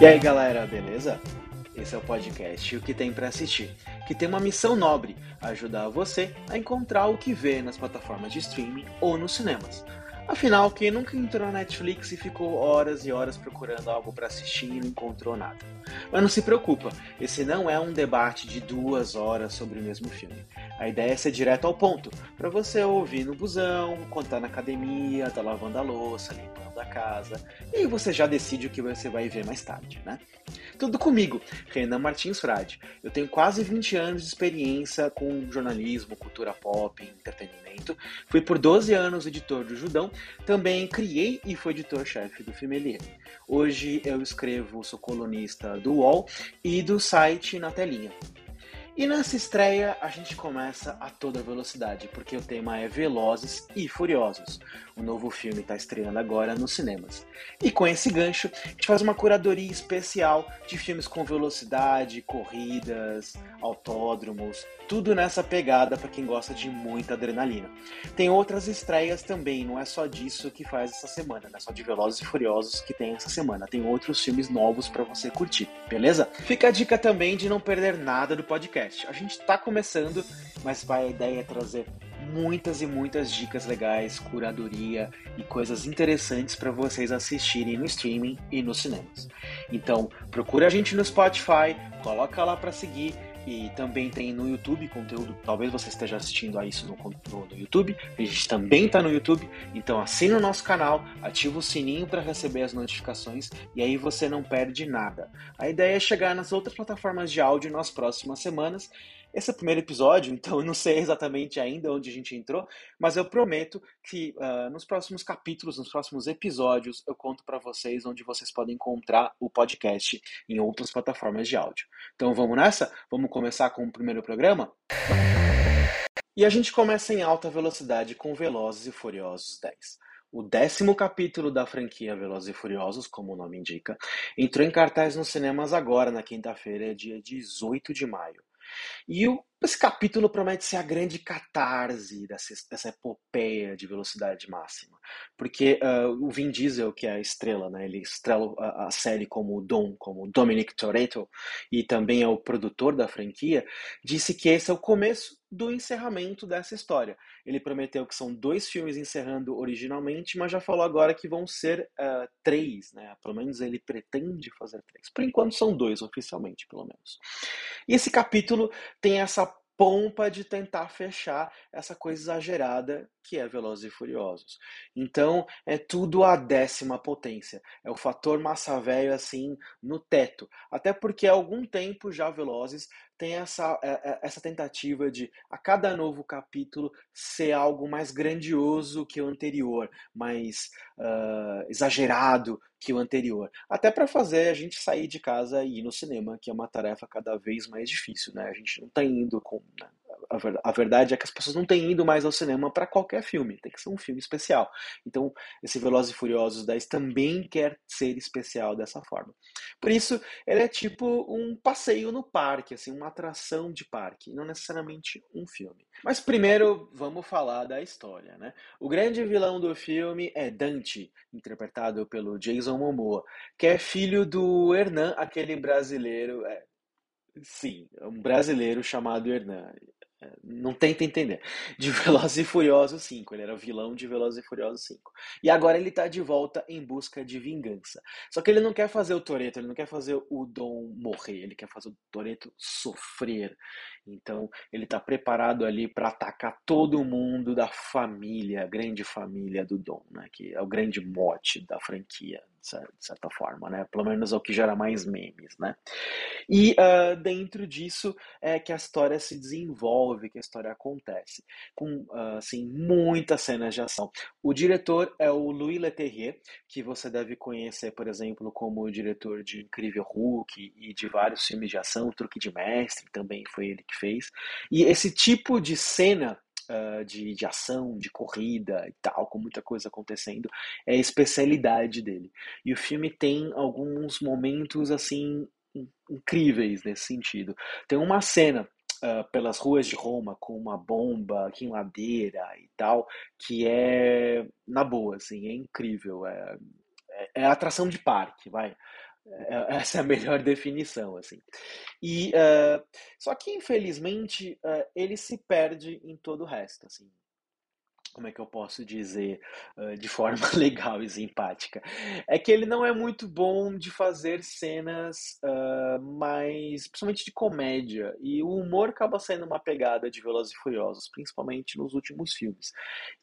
E aí galera, beleza? Esse é o podcast O que tem para assistir, que tem uma missão nobre: ajudar você a encontrar o que vê nas plataformas de streaming ou nos cinemas. Afinal, quem nunca entrou na Netflix e ficou horas e horas procurando algo para assistir e não encontrou nada? Mas não se preocupa, esse não é um debate de duas horas sobre o mesmo filme. A ideia é ser direto ao ponto, para você ouvir no busão, tá na academia, tá lavando a louça, limpando a casa, e você já decide o que você vai ver mais tarde, né? Tudo comigo, Renan Martins Frade. Eu tenho quase 20 anos de experiência com jornalismo, cultura pop, entretenimento. Fui por 12 anos editor do Judão, também criei e fui editor-chefe do Filmelier. Hoje eu escrevo, sou colunista do UOL e do site Na Telinha. E nessa estreia a gente começa a toda velocidade, porque o tema é Velozes e Furiosos. O novo filme está estreando agora nos cinemas. E com esse gancho, a gente faz uma curadoria especial de filmes com velocidade, corridas, autódromos, tudo nessa pegada para quem gosta de muita adrenalina. Tem outras estreias também, não é só disso que faz essa semana, não é só de Velozes e Furiosos que tem essa semana. Tem outros filmes novos para você curtir, beleza? Fica a dica também de não perder nada do podcast. A gente está começando, mas vai a ideia é trazer muitas e muitas dicas legais, curadoria e coisas interessantes para vocês assistirem no streaming e nos cinemas. Então, procura a gente no Spotify, coloca lá para seguir e também tem no YouTube conteúdo. Talvez você esteja assistindo a isso no, no, no YouTube. A gente também está no YouTube. Então assina o nosso canal, ativa o sininho para receber as notificações e aí você não perde nada. A ideia é chegar nas outras plataformas de áudio nas próximas semanas esse é o primeiro episódio, então eu não sei exatamente ainda onde a gente entrou, mas eu prometo que uh, nos próximos capítulos, nos próximos episódios, eu conto para vocês onde vocês podem encontrar o podcast em outras plataformas de áudio. Então vamos nessa? Vamos começar com o primeiro programa? E a gente começa em alta velocidade com Velozes e Furiosos 10. O décimo capítulo da franquia Velozes e Furiosos, como o nome indica, entrou em cartaz nos cinemas agora, na quinta-feira, dia 18 de maio. E o, esse capítulo promete ser a grande catarse dessa, dessa epopeia de velocidade máxima. Porque uh, o Vin Diesel, que é a estrela, né, ele estrela a, a série como Dom, como Dominic Toretto, e também é o produtor da franquia, disse que esse é o começo do encerramento dessa história. Ele prometeu que são dois filmes encerrando originalmente, mas já falou agora que vão ser uh, três, né? Pelo menos ele pretende fazer três. Por enquanto são dois, oficialmente, pelo menos. E esse capítulo tem essa pompa de tentar fechar essa coisa exagerada que é Velozes e Furiosos. Então, é tudo a décima potência. É o fator massa velho assim no teto. Até porque há algum tempo já Velozes tem essa, é, é, essa tentativa de, a cada novo capítulo, ser algo mais grandioso que o anterior, mais uh, exagerado que o anterior. Até para fazer a gente sair de casa e ir no cinema, que é uma tarefa cada vez mais difícil. Né? A gente não está indo com. Né? A verdade é que as pessoas não têm ido mais ao cinema para qualquer filme, tem que ser um filme especial. Então, esse Velozes e Furiosos 10 também quer ser especial dessa forma. Por isso, ele é tipo um passeio no parque, assim, uma atração de parque, não necessariamente um filme. Mas primeiro, vamos falar da história, né? O grande vilão do filme é Dante, interpretado pelo Jason Momoa, que é filho do Hernan, aquele brasileiro, é, Sim, um brasileiro chamado Hernan. Não tenta entender. De Velozes e Furiosos 5. Ele era vilão de Velozes e Furiosos 5. E agora ele tá de volta em busca de vingança. Só que ele não quer fazer o Toreto, ele não quer fazer o Dom morrer, ele quer fazer o Toreto sofrer. Então ele tá preparado ali para atacar todo mundo da família, a grande família do Dom, né? Que é o grande mote da franquia de certa forma, né? Pelo menos é o que gera mais memes, né? E uh, dentro disso é que a história se desenvolve, que a história acontece, com uh, assim muitas cenas de ação. O diretor é o Louis Leterrier, que você deve conhecer, por exemplo, como o diretor de Incrível Hulk e de vários filmes de ação, Truque de Mestre, também foi ele que fez. E esse tipo de cena uh, de, de ação, de corrida e tal, com muita coisa acontecendo, é a especialidade dele. E o filme tem alguns momentos assim incríveis nesse sentido. Tem uma cena Uh, pelas ruas de Roma com uma bomba aqui em ladeira e tal, que é na boa, assim, é incrível, é, é, é atração de parque, vai. É, essa é a melhor definição, assim. E uh, só que infelizmente uh, ele se perde em todo o resto, assim como é que eu posso dizer uh, de forma legal e simpática? É que ele não é muito bom de fazer cenas uh, mais, principalmente de comédia, e o humor acaba sendo uma pegada de Velozes e Furiosos, principalmente nos últimos filmes.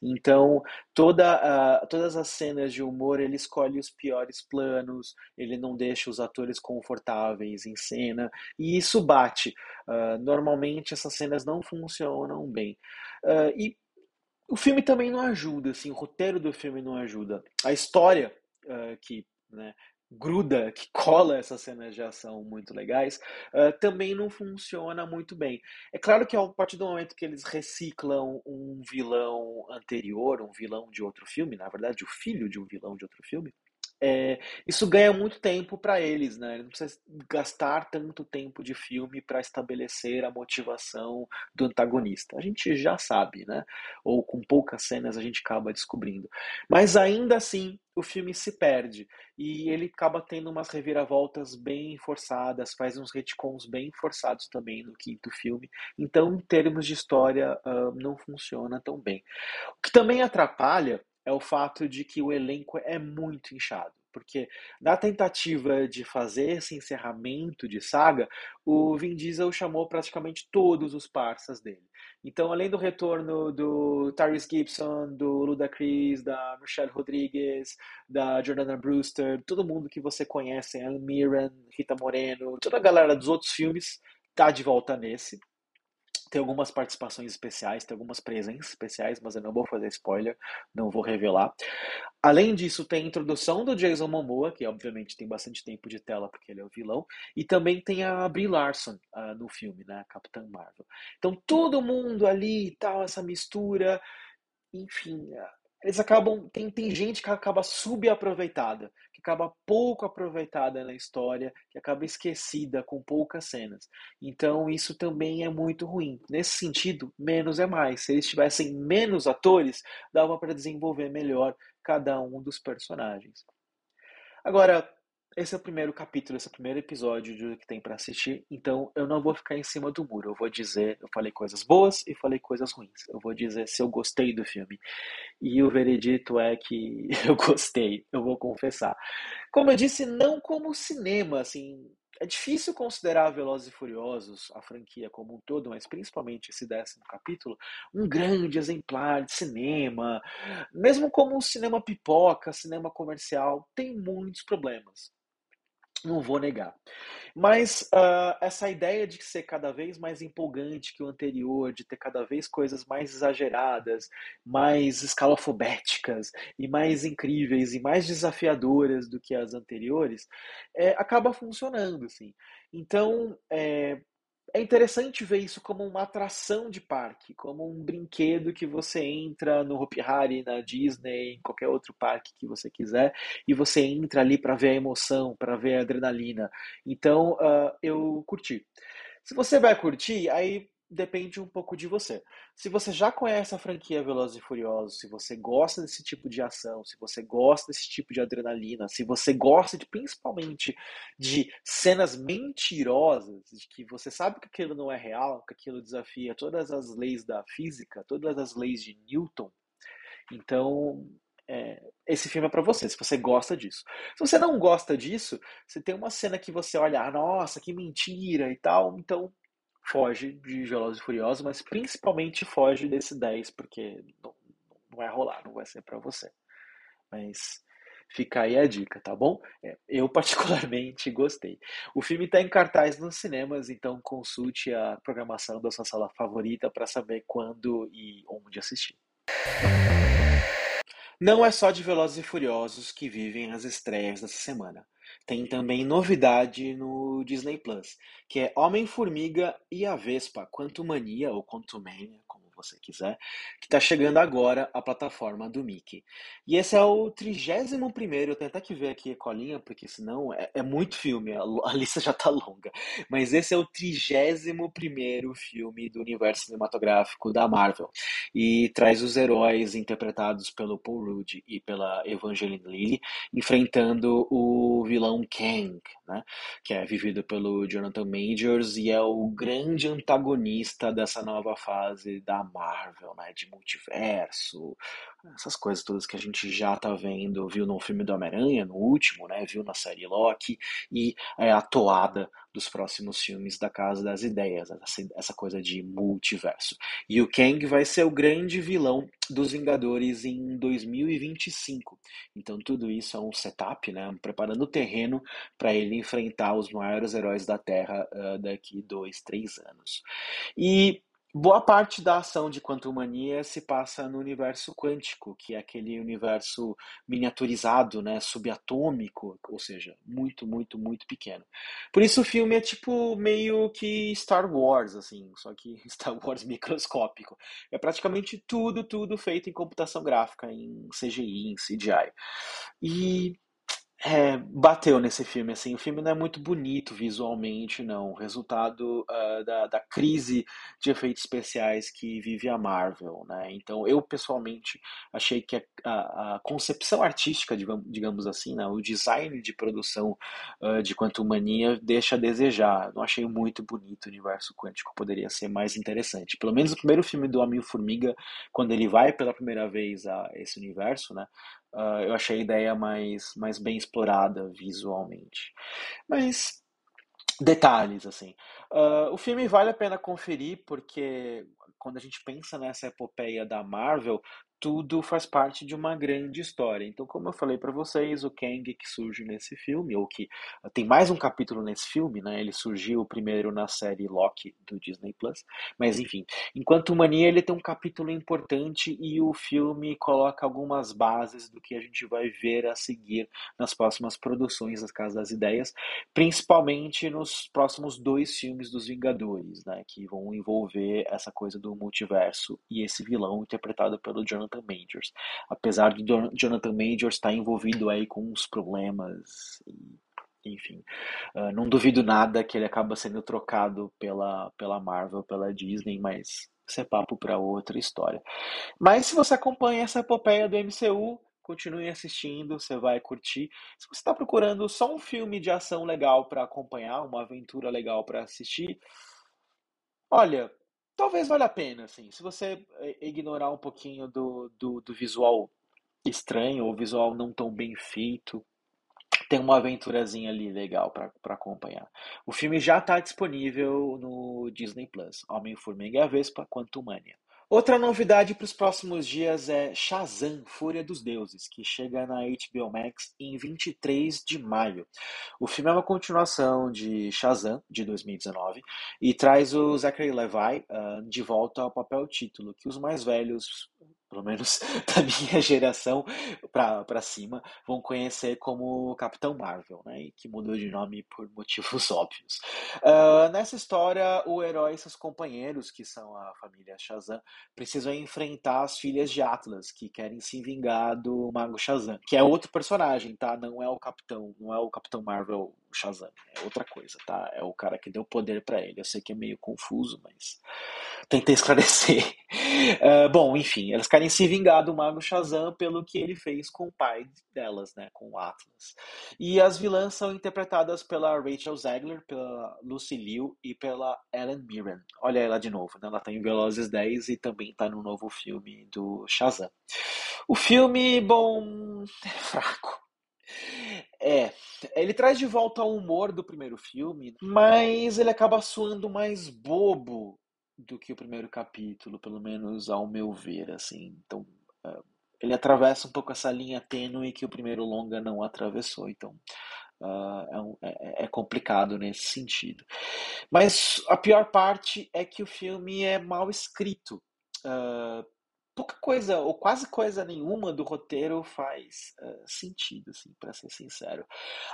Então, toda, uh, todas as cenas de humor, ele escolhe os piores planos, ele não deixa os atores confortáveis em cena, e isso bate. normalmente essas cenas não funcionam bem. e o filme também não ajuda, assim, o roteiro do filme não ajuda. A história uh, que né, gruda, que cola essas cenas de ação muito legais, uh, também não funciona muito bem. É claro que a partir do momento que eles reciclam um vilão anterior, um vilão de outro filme, na verdade, o filho de um vilão de outro filme, é, isso ganha muito tempo para eles, né? Ele não precisa gastar tanto tempo de filme para estabelecer a motivação do antagonista. A gente já sabe, né? Ou com poucas cenas a gente acaba descobrindo. Mas ainda assim, o filme se perde e ele acaba tendo umas reviravoltas bem forçadas, faz uns retcons bem forçados também no quinto filme. Então, em termos de história, uh, não funciona tão bem. O que também atrapalha é o fato de que o elenco é muito inchado. Porque na tentativa de fazer esse encerramento de saga, o Vin Diesel chamou praticamente todos os parceiros dele. Então, além do retorno do Tyrese Gibson, do Ludacris, da Michelle Rodriguez, da Jordana Brewster, todo mundo que você conhece, Alan Mirren, Rita Moreno, toda a galera dos outros filmes tá de volta nesse. Tem algumas participações especiais, tem algumas presenças especiais, mas eu não vou fazer spoiler, não vou revelar. Além disso, tem a introdução do Jason Momoa, que obviamente tem bastante tempo de tela porque ele é o vilão, e também tem a Brie Larson uh, no filme, né, Capitã Marvel. Então todo mundo ali e tal, essa mistura, enfim, eles acabam. Tem, tem gente que acaba subaproveitada, que acaba pouco aproveitada na história, que acaba esquecida com poucas cenas. Então isso também é muito ruim. Nesse sentido, menos é mais. Se eles tivessem menos atores, dava para desenvolver melhor cada um dos personagens. Agora, esse é o primeiro capítulo, esse é o primeiro episódio de que tem para assistir, então eu não vou ficar em cima do muro. Eu vou dizer, eu falei coisas boas e falei coisas ruins. Eu vou dizer se eu gostei do filme. E o veredito é que eu gostei, eu vou confessar. Como eu disse, não como cinema, assim, é difícil considerar Velozes e Furiosos, a franquia como um todo, mas principalmente esse décimo capítulo, um grande exemplar de cinema. Mesmo como um cinema pipoca, cinema comercial, tem muitos problemas não vou negar. Mas uh, essa ideia de ser cada vez mais empolgante que o anterior, de ter cada vez coisas mais exageradas, mais escalafobéticas e mais incríveis e mais desafiadoras do que as anteriores, é, acaba funcionando, assim. Então, é, é interessante ver isso como uma atração de parque, como um brinquedo que você entra no Hopi Hari, na Disney, em qualquer outro parque que você quiser, e você entra ali para ver a emoção, para ver a adrenalina. Então, uh, eu curti. Se você vai curtir, aí depende um pouco de você. Se você já conhece a franquia Velozes e Furiosos, se você gosta desse tipo de ação, se você gosta desse tipo de adrenalina, se você gosta de, principalmente de cenas mentirosas, de que você sabe que aquilo não é real, que aquilo desafia todas as leis da física, todas as leis de Newton, então é, esse filme é para você, se você gosta disso. Se você não gosta disso, você tem uma cena que você olha, ah, nossa, que mentira e tal, então foge de Velozes e Furiosos, mas principalmente foge desse 10, porque não, não vai rolar, não vai ser para você. Mas fica aí a dica, tá bom? É, eu particularmente gostei. O filme está em cartaz nos cinemas, então consulte a programação da sua sala favorita para saber quando e onde assistir. Não é só de Velozes e Furiosos que vivem as estreias dessa semana. Tem também novidade no Disney Plus, que é Homem-Formiga e a Vespa, Quantumania ou Quantumania, como você quiser, que está chegando agora à plataforma do Mickey. E esse é o 31 primeiro, eu tenho até que ver aqui a colinha, porque senão é, é muito filme, a, a lista já está longa. Mas esse é o 31 primeiro filme do universo cinematográfico da Marvel. E traz os heróis interpretados pelo Paul Rudd e pela Evangeline Lilly, enfrentando o vilão Kang, né? Que é vivido pelo Jonathan Majors e é o grande antagonista dessa nova fase da Marvel, né? De multiverso, essas coisas todas que a gente já tá vendo, viu no filme do Homem-Aranha, no último, né? Viu na série Loki e é a toada dos próximos filmes da Casa das Ideias, essa, essa coisa de multiverso. E o Kang vai ser o grande vilão dos Vingadores em 2025. Então tudo isso é um setup, né? Preparando o terreno para ele enfrentar os maiores heróis da Terra uh, daqui dois, três anos. E Boa parte da ação de Quantum Mania se passa no universo quântico, que é aquele universo miniaturizado, né, subatômico, ou seja, muito, muito, muito pequeno. Por isso o filme é tipo meio que Star Wars, assim, só que Star Wars microscópico. É praticamente tudo, tudo feito em computação gráfica, em CGI, em CGI. E é, bateu nesse filme, assim, o filme não é muito bonito visualmente, não, resultado uh, da, da crise de efeitos especiais que vive a Marvel, né, então eu pessoalmente achei que a, a, a concepção artística, digamos, digamos assim, né, o design de produção uh, de Quantum Mania deixa a desejar, não achei muito bonito o universo quântico, poderia ser mais interessante, pelo menos o primeiro filme do Homem-Formiga, quando ele vai pela primeira vez a esse universo, né, Uh, eu achei a ideia mais, mais bem explorada visualmente. Mas detalhes, assim. Uh, o filme vale a pena conferir porque quando a gente pensa nessa epopeia da Marvel, tudo faz parte de uma grande história. Então, como eu falei para vocês, o Kang que surge nesse filme, ou que tem mais um capítulo nesse filme, né? Ele surgiu primeiro na série Loki do Disney Plus, mas enfim, enquanto Mania ele tem um capítulo importante e o filme coloca algumas bases do que a gente vai ver a seguir nas próximas produções das Casas das Ideias, principalmente nos próximos dois filmes dos Vingadores, né? Que vão envolver essa coisa do multiverso e esse vilão interpretado pelo Jonathan Majors. Apesar do Jonathan Majors estar envolvido aí com uns problemas enfim, uh, não duvido nada que ele acaba sendo trocado pela, pela Marvel, pela Disney, mas isso é papo para outra história. Mas se você acompanha essa epopeia do MCU, continue assistindo, você vai curtir. Se você está procurando só um filme de ação legal para acompanhar, uma aventura legal para assistir, olha, talvez valha a pena, assim. Se você eh, ignorar um pouquinho do, do, do visual estranho ou visual não tão bem feito, tem uma aventurazinha ali legal para acompanhar. O filme já está disponível no Disney Plus. Homem-Formiga e a Vespa, Quantumania. Outra novidade para os próximos dias é Shazam, Fúria dos Deuses, que chega na HBO Max em 23 de maio. O filme é uma continuação de Shazam, de 2019, e traz o Zachary Levi uh, de volta ao papel título, que os mais velhos pelo menos da minha geração para cima, vão conhecer como Capitão Marvel, né? E que mudou de nome por motivos óbvios. Uh, nessa história, o herói e seus companheiros, que são a família Shazam, precisam enfrentar as filhas de Atlas, que querem se vingar do Mago Shazam, que é outro personagem, tá? Não é o Capitão, não é o Capitão Marvel Shazam, é outra coisa, tá? É o cara que deu poder para ele. Eu sei que é meio confuso, mas tentei esclarecer. Uh, bom, enfim, elas querem se vingar do Mago Shazam pelo que ele fez com o pai delas, né? Com o Atlas. E as vilãs são interpretadas pela Rachel Zegler, pela Lucy Liu e pela Ellen Mirren. Olha ela de novo, né? Ela tá em Velozes 10 e também tá no novo filme do Shazam. O filme, bom, é fraco. É, ele traz de volta o humor do primeiro filme, mas ele acaba soando mais bobo do que o primeiro capítulo, pelo menos ao meu ver, assim. Então, uh, ele atravessa um pouco essa linha tênue que o primeiro longa não atravessou, então uh, é, um, é, é, complicado nesse sentido. Mas a pior parte é que o filme é mal escrito. Uh, pouca coisa, ou quase coisa nenhuma do roteiro faz uh, sentido, assim, para ser sincero.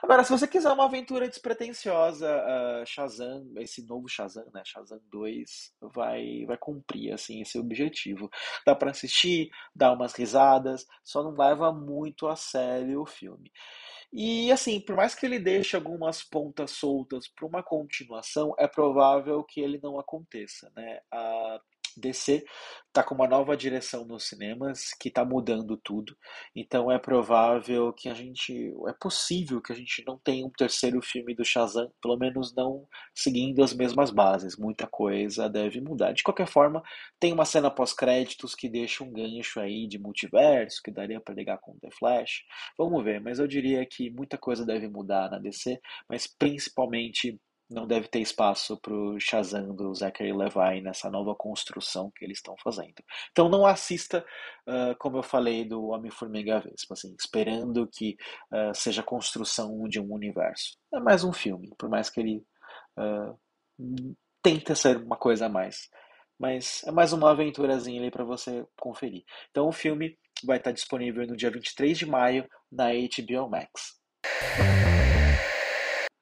Agora, se você quiser uma aventura despretensiosa, uh, Shazam, esse novo Shazam, né, Shazam 2, vai, vai cumprir, assim, esse objetivo. Dá para assistir, dá umas risadas, só não leva muito a sério o filme. E assim, por mais que ele deixe algumas pontas soltas para uma continuação, é provável que ele não aconteça, né? DC está com uma nova direção nos cinemas que está mudando tudo. Então é provável que a gente, é possível que a gente não tenha um terceiro filme do Shazam, pelo menos não seguindo as mesmas bases. Muita coisa deve mudar. De qualquer forma, tem uma cena pós-créditos que deixa um gancho aí de multiverso que daria para ligar com The Flash. Vamos ver, mas eu diria que muita coisa deve mudar na DC, mas principalmente não deve ter espaço para o Shazam do Zachary Levi nessa nova construção que eles estão fazendo. Então não assista, uh, como eu falei do Homem-Formiga Vespa, assim, esperando que uh, seja construção de um universo. É mais um filme, por mais que ele uh, tente ser uma coisa a mais. Mas é mais uma aventurazinha ali para você conferir. Então o filme vai estar disponível no dia 23 de maio na HBO Max.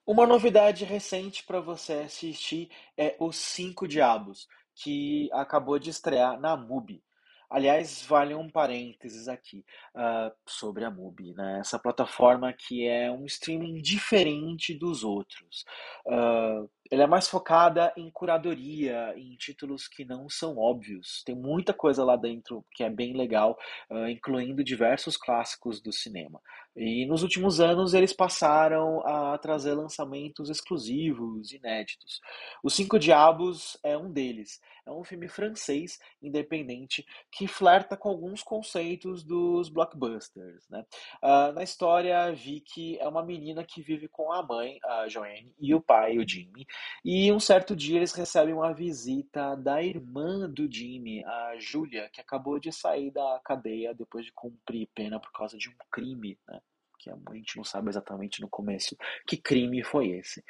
Uma novidade recente para você assistir é Os Cinco Diabos, que acabou de estrear na MUBI. Aliás, vale um parênteses aqui uh, sobre a MUBI, né? Essa plataforma que é um streaming diferente dos outros. Uh, ela é mais focada em curadoria, em títulos que não são óbvios. Tem muita coisa lá dentro que é bem legal, uh, incluindo diversos clássicos do cinema. E nos últimos anos eles passaram a trazer lançamentos exclusivos, inéditos. Os Cinco Diabos é um deles. É um filme francês, independente, que flerta com alguns conceitos dos blockbusters. Né? Uh, na história, Vicky é uma menina que vive com a mãe, a Joanne, e o pai, o Jimmy. E um certo dia eles recebem uma visita da irmã do Jimmy, a Julia, que acabou de sair da cadeia depois de cumprir pena por causa de um crime. Né? que a gente não sabe exatamente no começo que crime foi esse.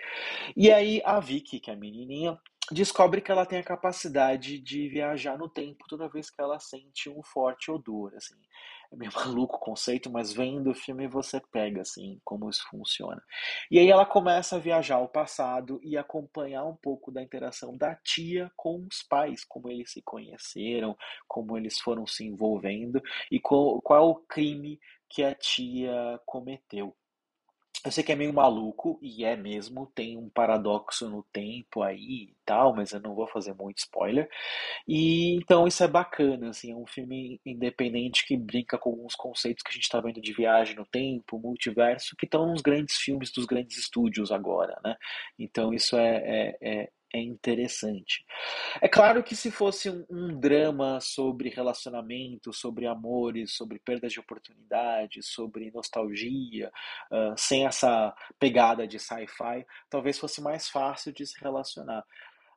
E aí a Vicky, que é a menininha, descobre que ela tem a capacidade de viajar no tempo toda vez que ela sente um forte odor, assim. É meio maluco o conceito, mas vendo o filme você pega, assim, como isso funciona. E aí ela começa a viajar ao passado e acompanhar um pouco da interação da tia com os pais, como eles se conheceram, como eles foram se envolvendo e qual, qual o crime que a tia cometeu. Eu sei que é meio maluco, e é mesmo, tem um paradoxo no tempo aí e tal, mas eu não vou fazer muito spoiler. E então isso é bacana, assim, é um filme independente que brinca com alguns conceitos que a gente está vendo de viagem no tempo, multiverso, que estão nos grandes filmes dos grandes estúdios agora, né? Então isso é, é, é é interessante. É claro que se fosse um, um, drama sobre relacionamento, sobre amores, sobre perdas de oportunidade, sobre nostalgia, uh, sem essa pegada de sci-fi, talvez fosse mais fácil de se relacionar.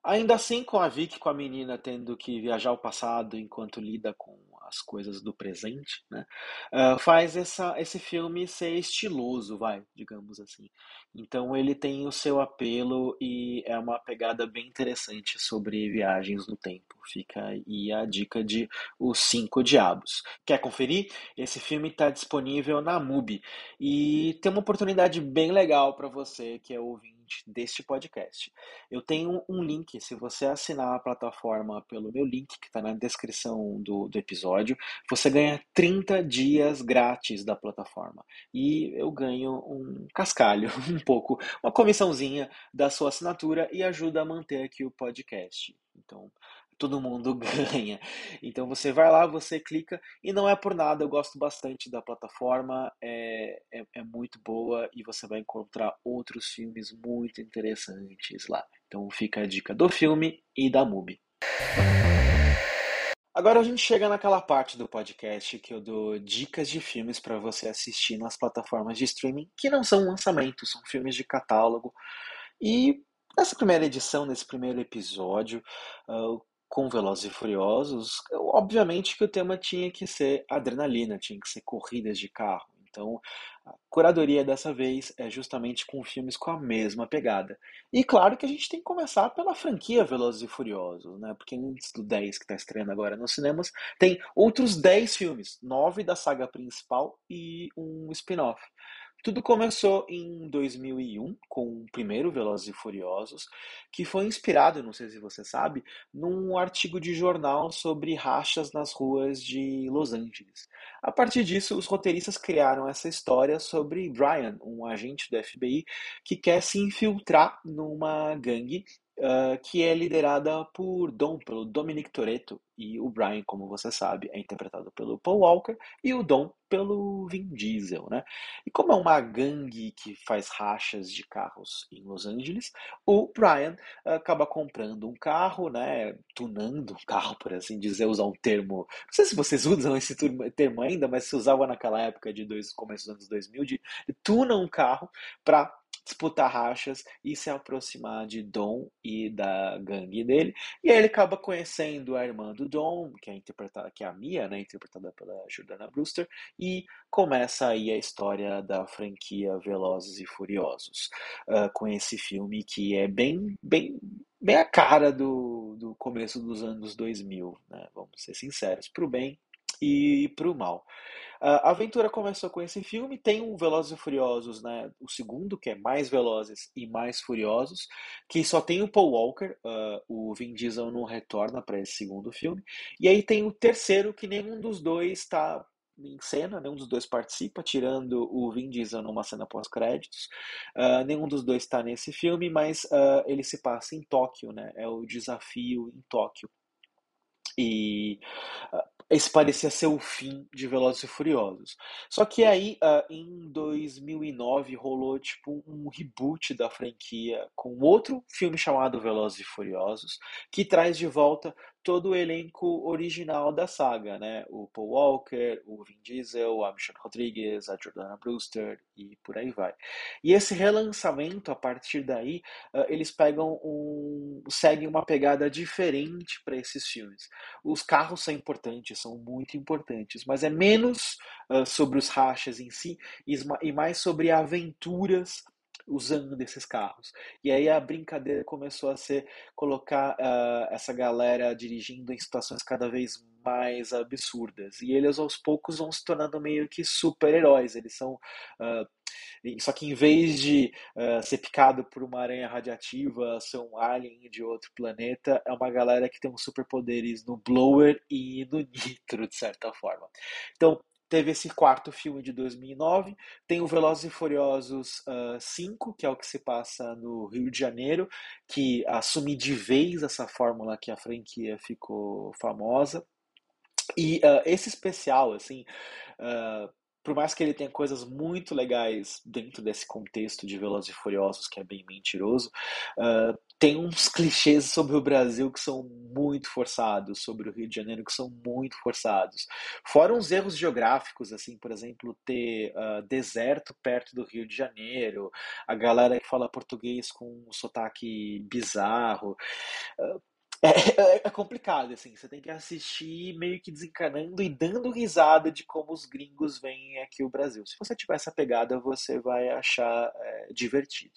Ainda assim, com a Vicky, com a menina tendo que viajar ao passado enquanto lida com as coisas do presente, né? Uh, faz essa, esse filme ser estiloso, vai, digamos assim. Então ele tem o seu apelo e é uma pegada bem interessante sobre viagens no tempo. Fica aí a dica de Os Cinco Diabos. Quer conferir? Esse filme está disponível na MUBI e tem uma oportunidade bem legal para você que é ouvinte deste podcast. Eu tenho um link, se você assinar a plataforma pelo meu link, que está na descrição do, do episódio, você ganha 30 dias grátis da plataforma. E eu ganho um cascalho, um pouco, uma comissãozinha da sua assinatura e ajuda a manter aqui o podcast. Então, todo mundo ganha. Então você vai lá, você clica e não é por nada, eu gosto bastante da plataforma, é, é, é, muito boa e você vai encontrar outros filmes muito interessantes lá. Então fica a dica do filme e da MUBI. Agora a gente chega naquela parte do podcast que eu dou dicas de filmes para você assistir nas plataformas de streaming que não são lançamentos, são filmes de catálogo. E nessa primeira edição, nesse primeiro episódio, uh, com Velozes e Furiosos, obviamente que o tema tinha que ser adrenalina, tinha que ser corridas de carro. Então, a curadoria dessa vez é justamente com filmes com a mesma pegada. E claro que a gente tem que começar pela franquia Velozes e Furiosos, né? Porque antes do 10 que está estreando agora nos cinemas, tem outros 10 filmes, 9 da saga principal e um spin-off. Tudo começou em 2001 com o primeiro Velozes e Furiosos, que foi inspirado, não sei se você sabe, num artigo de jornal sobre rachas nas ruas de Los Angeles. A partir disso, os roteiristas criaram essa história sobre Brian, um agente do FBI que quer se infiltrar numa gangue uh, que é liderada por Dom, pelo Dominic Toretto, e o Brian, como você sabe, é interpretado pelo Paul Walker, e o Dom pelo Vin Diesel, né? E como é uma gangue que faz rachas de carros em Los Angeles, o Brian acaba comprando um carro, né? Tunando um carro, por assim dizer, usar um termo. Não sei se vocês usam esse termo ainda, mas se usava naquela época de dois, começo dos anos 2000, de, tuna um carro para disputar rachas e se aproximar de Dom e da gangue dele. E aí ele acaba conhecendo a irmã do Dom, que é interpretada, que é a Mia, né, interpretada pela Jordana Brewster, e começa aí a história da franquia Velozes e Furiosos, uh, com esse filme que é bem, bem, bem a cara do, do começo dos anos 2000, né, vamos ser sinceros, para o bem e para o mal. A aventura começou com esse filme, tem um Velozes e Furiosos, né, o segundo, que é mais Velozes e mais Furiosos, que só tem o Paul Walker, uh, o Vin Diesel não retorna para esse segundo filme, e aí tem o terceiro, que nenhum dos dois está em cena, nenhum dos dois participa, tirando o Vin Diesel numa cena pós-créditos. Uh, nenhum dos dois está nesse filme, mas uh, ele se passa em Tóquio, né? É o desafio em Tóquio. E esse parecia ser o fim de Velozes e Furiosos. Só que aí, uh, em 2009, rolou tipo um reboot da franquia com outro filme chamado Velozes e Furiosos, que traz de volta todo o elenco original da saga, né? O Paul Walker, o Vin Diesel, a Michelle Rodriguez, a Jordana Brewster e por aí vai. E esse relançamento, a partir daí, uh, eles pegam um, seguem uma pegada diferente para esses filmes. Os carros são importantes, são muito importantes, mas é menos uh, sobre os rachas em si e mais sobre aventuras usando desses carros. E aí a brincadeira começou a ser colocar uh, essa galera dirigindo em situações cada vez mais absurdas. E eles aos poucos vão se tornando meio que super-heróis. Eles são. Uh, só que em vez de uh, ser picado por uma aranha radiativa, ser um alien de outro planeta, é uma galera que tem uns superpoderes no blower e no nitro, de certa forma. Então, Teve esse quarto filme de 2009. Tem o Velozes e Furiosos uh, ah, 5, que é o que se passa no Rio de Janeiro, que assume de vez essa fórmula que a franquia ficou famosa. E uh, esse especial, assim, uh, por mais que ele tenha coisas muito legais dentro desse contexto de Velozes e Furiosos, que é bem mentiroso, uh, tem uns clichês sobre o Brasil que são muito forçados, sobre o Rio de Janeiro que são muito forçados. Fora uns erros geográficos, assim, por exemplo, ter uh, deserto perto do Rio de Janeiro, a galera que fala português com um sotaque bizarro. Uh, é, é, é, complicado, assim, você tem que assistir meio que desencanando e dando risada de como os gringos veem aqui o Brasil. Se você tiver essa pegada, você vai achar é, divertido.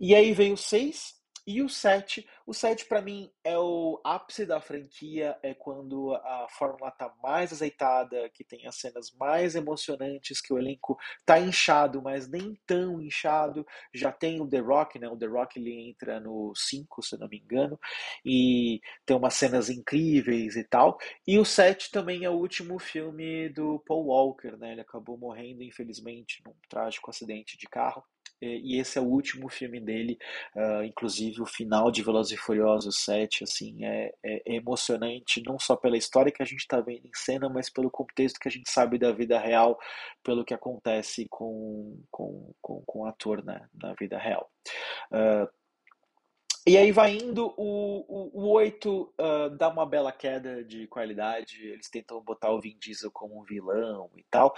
E aí veio 6, e o 7, o 7 para mim é o ápice da franquia, é quando a fórmula tá mais azeitada, que tem as cenas mais emocionantes, que o elenco tá inchado, mas nem tão inchado. Já tem o The Rock, né? O The Rock ele entra no 5, se não me engano, e tem umas cenas incríveis e tal. E o 7 também é o último filme do Paul Walker, né? Ele acabou morrendo, infelizmente, num trágico acidente de carro e esse é o último filme dele, uh, inclusive o final de Velozes e Furiosos 7, assim, é, é, é emocionante, não só pela história que a gente está vendo em cena, mas pelo contexto que a gente sabe da vida real, pelo que acontece com, com, com, com o ator né, na vida real. Uh, E aí vai indo, o, o, o 8 uh, dá uma bela queda de qualidade, eles tentam botar o Vin Diesel como um vilão e tal.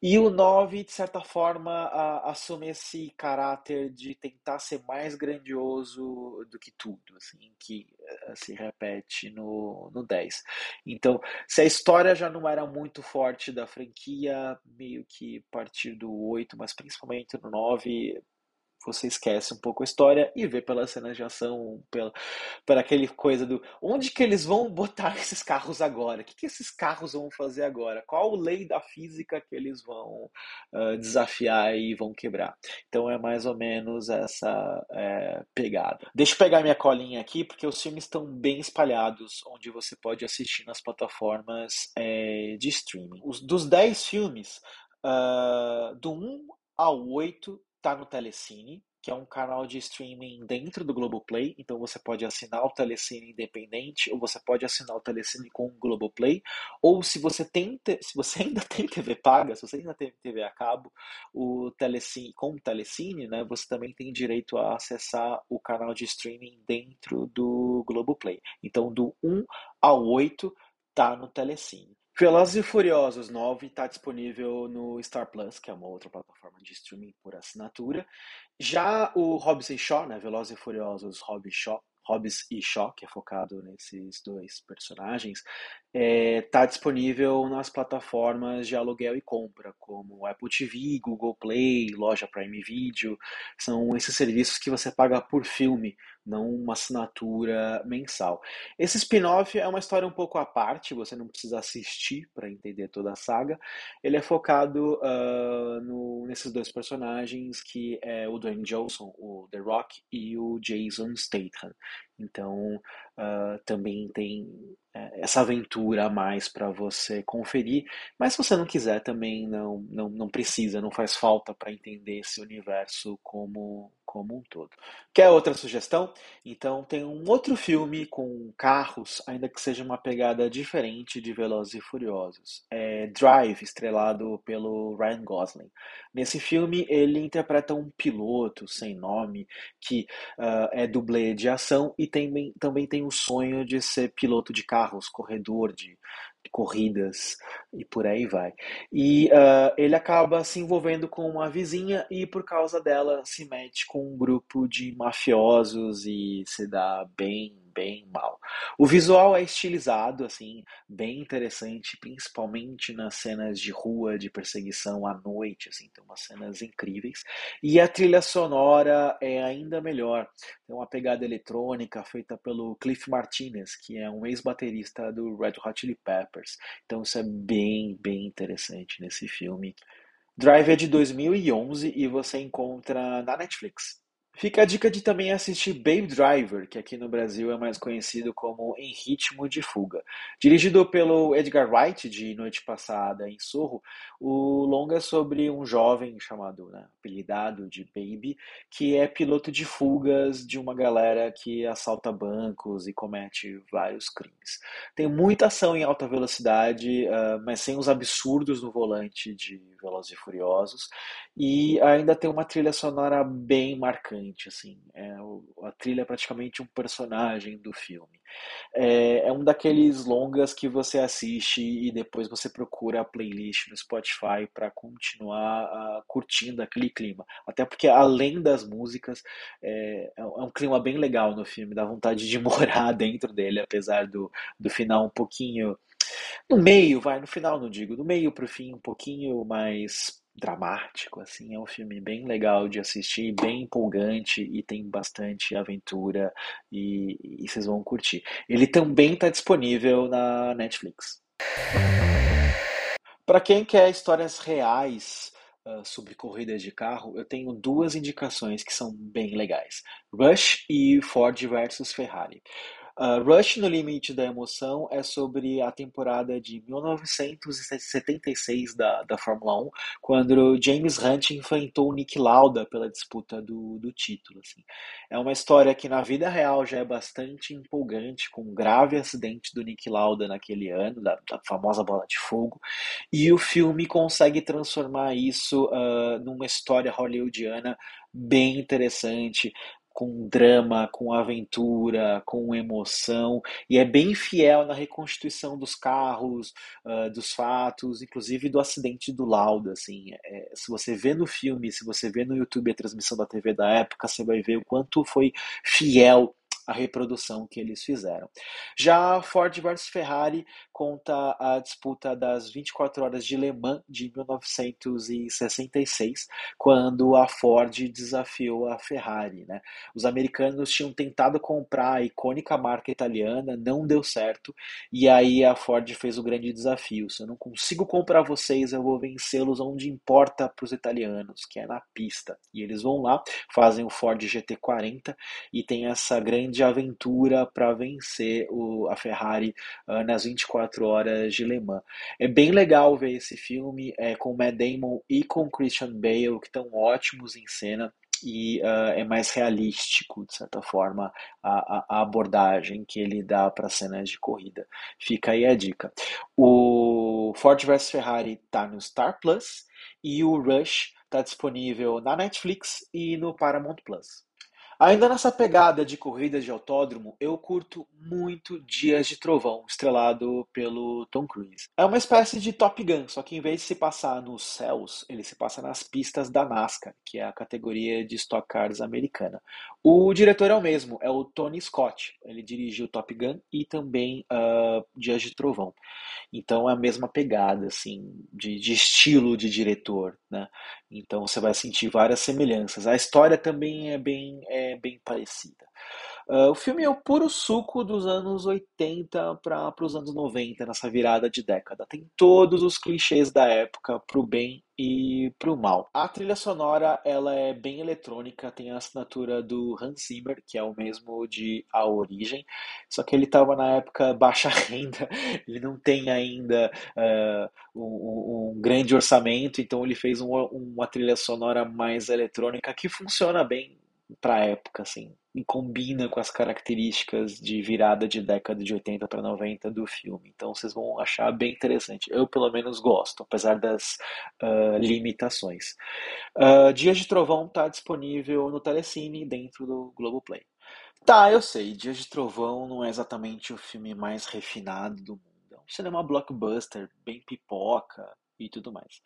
E o 9, de certa forma, a, assume esse caráter de tentar ser mais grandioso do que tudo, assim, que uh, se repete no, no 10. Então, se a história já não era muito forte da franquia, meio que a partir do 8, mas principalmente no 9, você esquece um pouco a história e vê pelas cenas de ação, pela, pela aquele coisa do onde que eles vão botar esses carros agora? O que, que esses carros vão fazer agora? Qual lei da física que eles vão uh, desafiar e vão quebrar? Então é mais ou menos essa é, pegada. Deixa eu pegar minha colinha aqui, porque os filmes estão bem espalhados, onde você pode assistir nas plataformas é, de streaming. Os, dos 10 filmes, uh, do 1 ao 8 tá no Telecine, que é um canal de streaming dentro do Globoplay, então você pode assinar o Telecine independente, ou você pode assinar o Telecine com o Globoplay, ou se você tem, se você ainda tem TV paga, se você ainda tem TV a cabo, o Telecine, com o Telecine, né, você também tem direito a acessar o canal de streaming dentro do Globoplay. Então do 1 ao 8 tá no Telecine. Velozes e Furiosos 9 está disponível no Star Plus, que é uma outra plataforma de streaming por assinatura. Já o Hobbs e Shaw, né, Velozes e Furiosos Hobbs, Shaw, Hobbs e Shaw, que é focado nesses dois personagens, está é, tá disponível nas plataformas de aluguel e compra, como Apple TV, Google Play, loja Prime Video. São esses serviços que você paga por filme, não uma assinatura mensal. Esse spin-off é uma história um pouco à parte, você não precisa assistir para entender toda a saga. Ele é focado uh, no, nesses dois personagens, que é o Dwayne Johnson, o The Rock, e o Jason Statham. Então, uh, também tem essa aventura a mais para você conferir. Mas se você não quiser, também não, não, não precisa, não faz falta para entender esse universo como, como um todo. Quer outra sugestão? Então tem um outro filme com carros, ainda que seja uma pegada diferente de Velozes e Furiosos. É Drive, estrelado pelo Ryan Gosling. Nesse filme ele interpreta um piloto sem nome que uh, é dublê de ação e tem, também tem o sonho de ser piloto de carros, corredor de, corridas e por aí vai. E uh, ele acaba se envolvendo com uma vizinha e por causa dela se mete com um grupo de mafiosos e se dá bem bem mal. O visual é estilizado, assim, bem interessante, principalmente nas cenas de rua, de perseguição à noite, assim, tem umas cenas incríveis. E a trilha sonora é ainda melhor. Tem uma pegada eletrônica feita pelo Cliff Martinez, que é um ex-baterista do Red Hot Chili Peppers. Então isso é bem, bem interessante nesse filme. Drive é de 2011 e você encontra na Netflix. Fica a dica de também assistir Babe Driver, que aqui no Brasil é mais conhecido como Em Ritmo de Fuga. Dirigido pelo Edgar Wright, de Noite Passada em Sorro, o longa é sobre um jovem chamado, né, apelidado de Baby, que é piloto de fugas de uma galera que assalta bancos e comete vários crimes. Tem muita ação em alta velocidade, uh, mas sem os absurdos no volante de Velozes e Furiosos, e ainda tem uma trilha sonora bem marcante assim. É, a trilha é praticamente um personagem do filme. É, é, um daqueles longas que você assiste e depois você procura a playlist no Spotify para continuar uh, curtindo aquele clima. Até porque, além das músicas, é, é, um clima bem legal no filme, dá vontade de morar dentro dele, apesar do, do final um pouquinho. No meio, vai, no final não digo, no meio pro fim um pouquinho mais dramático, assim, é um filme bem legal de assistir, bem empolgante e tem bastante aventura e, e vocês vão curtir. Ele também está disponível na Netflix. Para quem quer histórias reais uh, sobre corridas de carro, eu tenho duas indicações que são bem legais: Rush e Ford versus Ferrari. Uh, Rush no Limite da Emoção é sobre a temporada de 1976 da, da Fórmula 1, quando James Hunt enfrentou Nick Lauda pela disputa do, do título. Assim. É uma história que na vida real já é bastante empolgante, com um grave acidente do Nick Lauda naquele ano, da, da famosa bola de fogo, e o filme consegue transformar isso uh, numa história hollywoodiana bem interessante, com drama, com aventura, com emoção, e é bem fiel na reconstituição dos carros, uh, dos fatos, inclusive do acidente do Lauda, assim, é, se você vê no filme, se você vê no YouTube a transmissão da TV da época, você vai ver o quanto foi fiel a reprodução que eles fizeram. Já Ford versus Ferrari conta a disputa das 24 horas de Le Mans de 1966, quando a Ford desafiou a Ferrari. Né? Os americanos tinham tentado comprar a icônica marca italiana, não deu certo, e aí a Ford fez o grande desafio: se eu não consigo comprar vocês, eu vou vencê-los onde importa para os italianos, que é na pista. E eles vão lá, fazem o Ford GT40 e tem essa grande de aventura para vencer o, a Ferrari uh, nas 24 horas de Le Mans. É bem legal ver esse filme é, com Matt Damon e com Christian Bale, que estão ótimos em cena e uh, é mais realístico, de certa forma, a, a abordagem que ele dá para cenas de corrida. Fica aí a dica. O Ford vs Ferrari está no Star Plus e o Rush está disponível na Netflix e no Paramount Plus. Ainda nessa pegada de corridas de autódromo, eu curto muito Dias de Trovão, estrelado pelo Tom Cruise. É uma espécie de Top Gun, só que em vez de se passar nos céus, ele se passa nas pistas da NASCAR, que é a categoria de Stock Cars americana. O diretor é o mesmo, é o Tony Scott. Ele dirigiu Top Gun e também uh, Dias de Trovão. Então é a mesma pegada, assim, de, de estilo de diretor, né? Então você vai sentir várias semelhanças. A história também é bem, é bem parecida. Uh, o filme é o puro suco dos anos 80 para os anos 90, nessa virada de década. Tem todos os clichês da época, pro bem e pro mal. A trilha sonora ela é bem eletrônica, tem a assinatura do Hans Zimmer, que é o mesmo de A Origem, só que ele estava na época baixa renda, ele não tem ainda uh, um, um, grande orçamento, então ele fez um, uma trilha sonora mais eletrônica que funciona bem para época, assim, e combina com as características de virada de década de 80 para 90 do filme. Então vocês vão achar bem interessante. Eu, pelo menos, gosto, apesar das uh, limitações. Uh, Dias de Trovão está disponível no Telecine dentro do Globoplay. Tá, eu sei, Dias de Trovão não é exatamente o filme mais refinado do mundo. É um cinema blockbuster, bem pipoca, e tudo mais.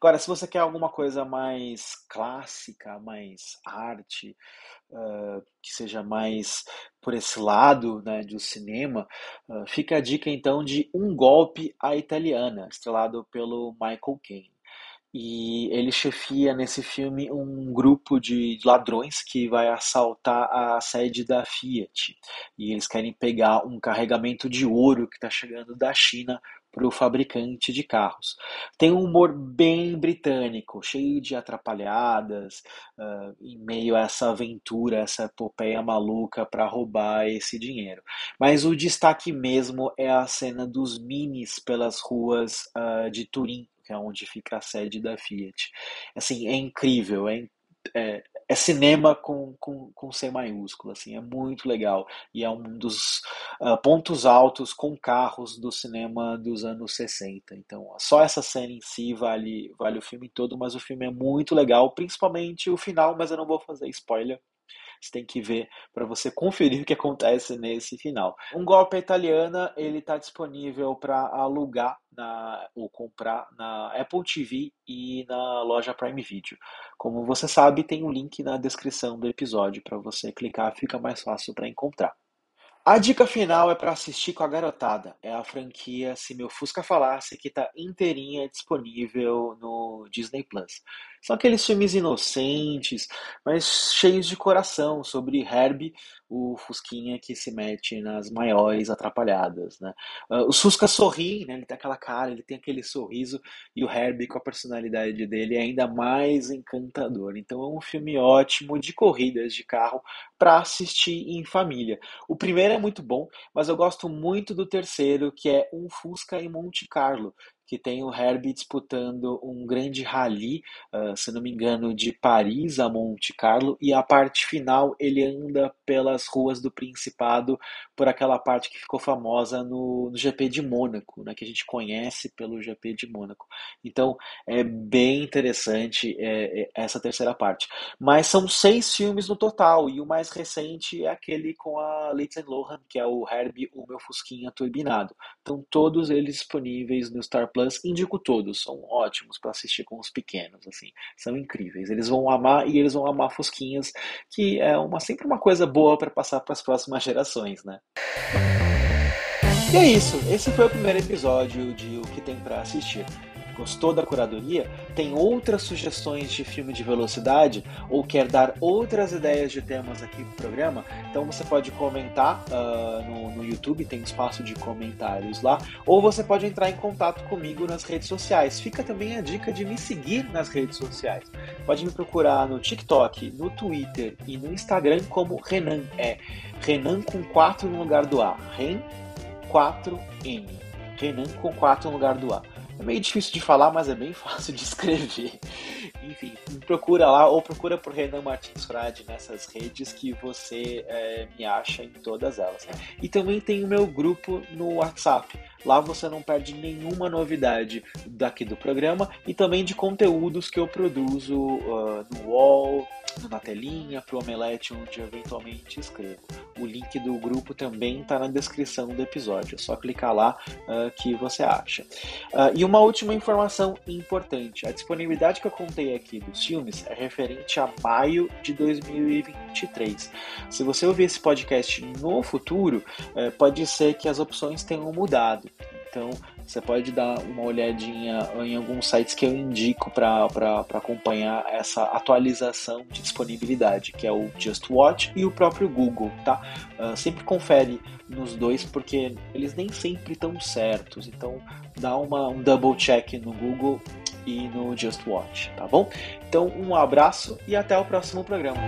Agora, se você quer alguma coisa mais clássica, mais arte, uh, que seja mais por esse lado né, do cinema, uh, fica a dica então de Um Golpe à Italiana, estrelado pelo Michael Caine. E ele chefia nesse filme um grupo de ladrões que vai assaltar a sede da Fiat. E eles querem pegar um carregamento de ouro que está chegando da China para o fabricante de carros. Tem um humor bem britânico, cheio de atrapalhadas, uh, em meio a essa aventura, essa epopeia maluca para roubar esse dinheiro. Mas o destaque mesmo é a cena dos minis pelas ruas uh, de Turim, que é onde fica a sede da Fiat. Assim, é incrível, é, é, é cinema com, com, com C maiúsculo, assim, é muito legal. E é um dos uh, pontos altos com carros do cinema dos anos 60. Então, só essa cena em si vale, vale o filme todo, mas o filme é muito legal, principalmente o final, mas eu não vou fazer spoiler. Você tem que ver para você conferir o que acontece nesse final. Um golpe italiana, ele está disponível para alugar na, ou comprar na Apple TV e na loja Prime Video. Como você sabe, tem um link na descrição do episódio para você clicar, fica mais fácil para encontrar. A dica final é para assistir com a garotada. É a franquia Se Meu Fusca Falasse, que está inteirinha disponível no Disney Plus. São aqueles filmes inocentes, mas cheios de coração, sobre Herbie, o Fusquinha que se mete nas maiores atrapalhadas. Né? Uh, o Fusca sorri, né? ele tem aquela cara, ele tem aquele sorriso, e o Herbie, com a personalidade dele, é ainda mais encantador. Então é um filme ótimo de corridas de carro para assistir em família. O primeiro é muito bom, mas eu gosto muito do terceiro, que é Um Fusca em Monte Carlo que tem o Herbie disputando um grande rally, uh, se não me engano, de Paris a Monte Carlo, e a parte final ele anda pelas ruas do Principado, por aquela parte que ficou famosa no, no GP de Mônaco, né, que a gente conhece pelo GP de Mônaco. Então é bem interessante é, é, essa terceira parte. Mas são seis filmes no total, e o mais recente é aquele com a Lindsay Lohan, que é o Herbie, o meu Fusquinha Turbinado. Então todos eles disponíveis no Star Plus, indico todos, são ótimos para assistir com os pequenos, assim, são incríveis. Eles vão amar e eles vão amar Fusquinhas, que é uma sempre uma coisa boa para passar para as próximas gerações, né? E é isso, esse foi o primeiro episódio de O que tem para assistir. Gostou da curadoria? Tem outras sugestões de filme de velocidade? Ou quer dar outras ideias de temas aqui no programa? Então você pode comentar uh, no, no YouTube, tem espaço de comentários lá. Ou você pode entrar em contato comigo nas redes sociais. Fica também a dica de me seguir nas redes sociais. Pode me procurar no TikTok, no Twitter e no Instagram como Renan. É Renan com 4 no lugar do A. Ren 4N. Renan com 4 no lugar do A. É meio difícil de falar, mas é bem fácil de escrever. Enfim, procura lá ou procura por Renan Martins Frade nessas redes que você é, me acha em todas elas. E também tem o meu grupo no WhatsApp. Lá você não perde nenhuma novidade daqui do programa e também de conteúdos que eu produzo uh, no UOL, na telinha, para o Omelete, onde eventualmente escrevo. O link do grupo também está na descrição do episódio, é só clicar lá uh, que você acha. Uh, e uma última informação importante: a disponibilidade que eu aqui dos filmes é referente a maio de 2023. Se você ouvir esse podcast no futuro, uh, pode ser que as opções tenham mudado. Então, você pode dar uma olhadinha em alguns sites que eu indico para acompanhar essa atualização de disponibilidade, que é o Just Watch e o próprio Google, tá? Uh, sempre confere nos dois porque eles nem sempre estão certos, então dá uma, um double check no Google e no Just Watch, tá bom? Então, um abraço e até o próximo programa.